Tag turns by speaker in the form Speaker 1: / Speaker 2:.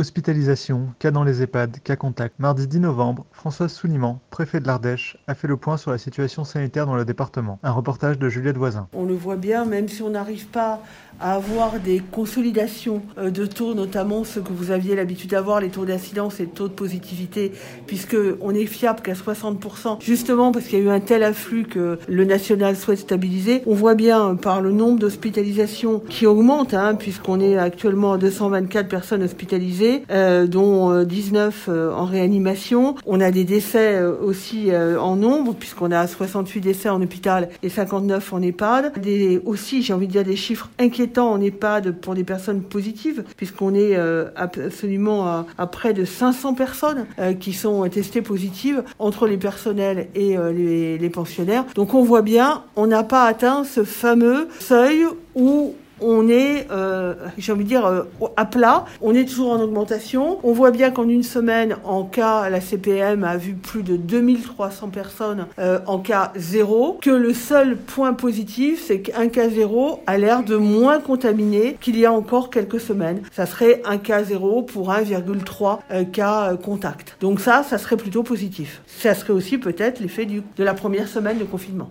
Speaker 1: Hospitalisation, cas dans les EHPAD, cas contact. Mardi 10 novembre, Françoise Souliman, préfet de l'Ardèche, a fait le point sur la situation sanitaire dans le département. Un reportage de Juliette Voisin.
Speaker 2: On le voit bien, même si on n'arrive pas à avoir des consolidations euh, de taux, notamment ce que vous aviez l'habitude d'avoir, les taux d'incidence et taux de positivité, puisque on est fiable qu'à 60%, justement parce qu'il y a eu un tel afflux que le national souhaite stabiliser. On voit bien par le nombre d'hospitalisations qui augmente, hein, puisqu'on est actuellement à 224 personnes hospitalisées euh, dont 19 euh, euh, en réanimation. On a des décès aussi en nombre, puisqu'on a 68 décès en hôpital et 59 en EHPAD. Des, aussi, j'ai envie de dire, des chiffres inquiétants en EHPAD pour des personnes positives, puisqu'on est absolument à, près de 500 personnes qui sont testées positives entre les personnels et les, les pensionnaires. Donc on voit bien, on n'a pas atteint ce fameux seuil où on est, euh, j'ai envie de dire, euh, à plat. On est toujours en augmentation. On voit bien qu'en une semaine, en cas, la CPM a vu plus de 2300 personnes euh, en cas zéro. Que le seul point positif, c'est qu'un cas zéro a l'air de moins contaminé qu'il y a encore quelques semaines. Ça serait un cas zéro pour 1,3 cas contact. Donc ça, ça serait plutôt positif. Ça serait aussi peut-être l'effet de la première semaine de confinement.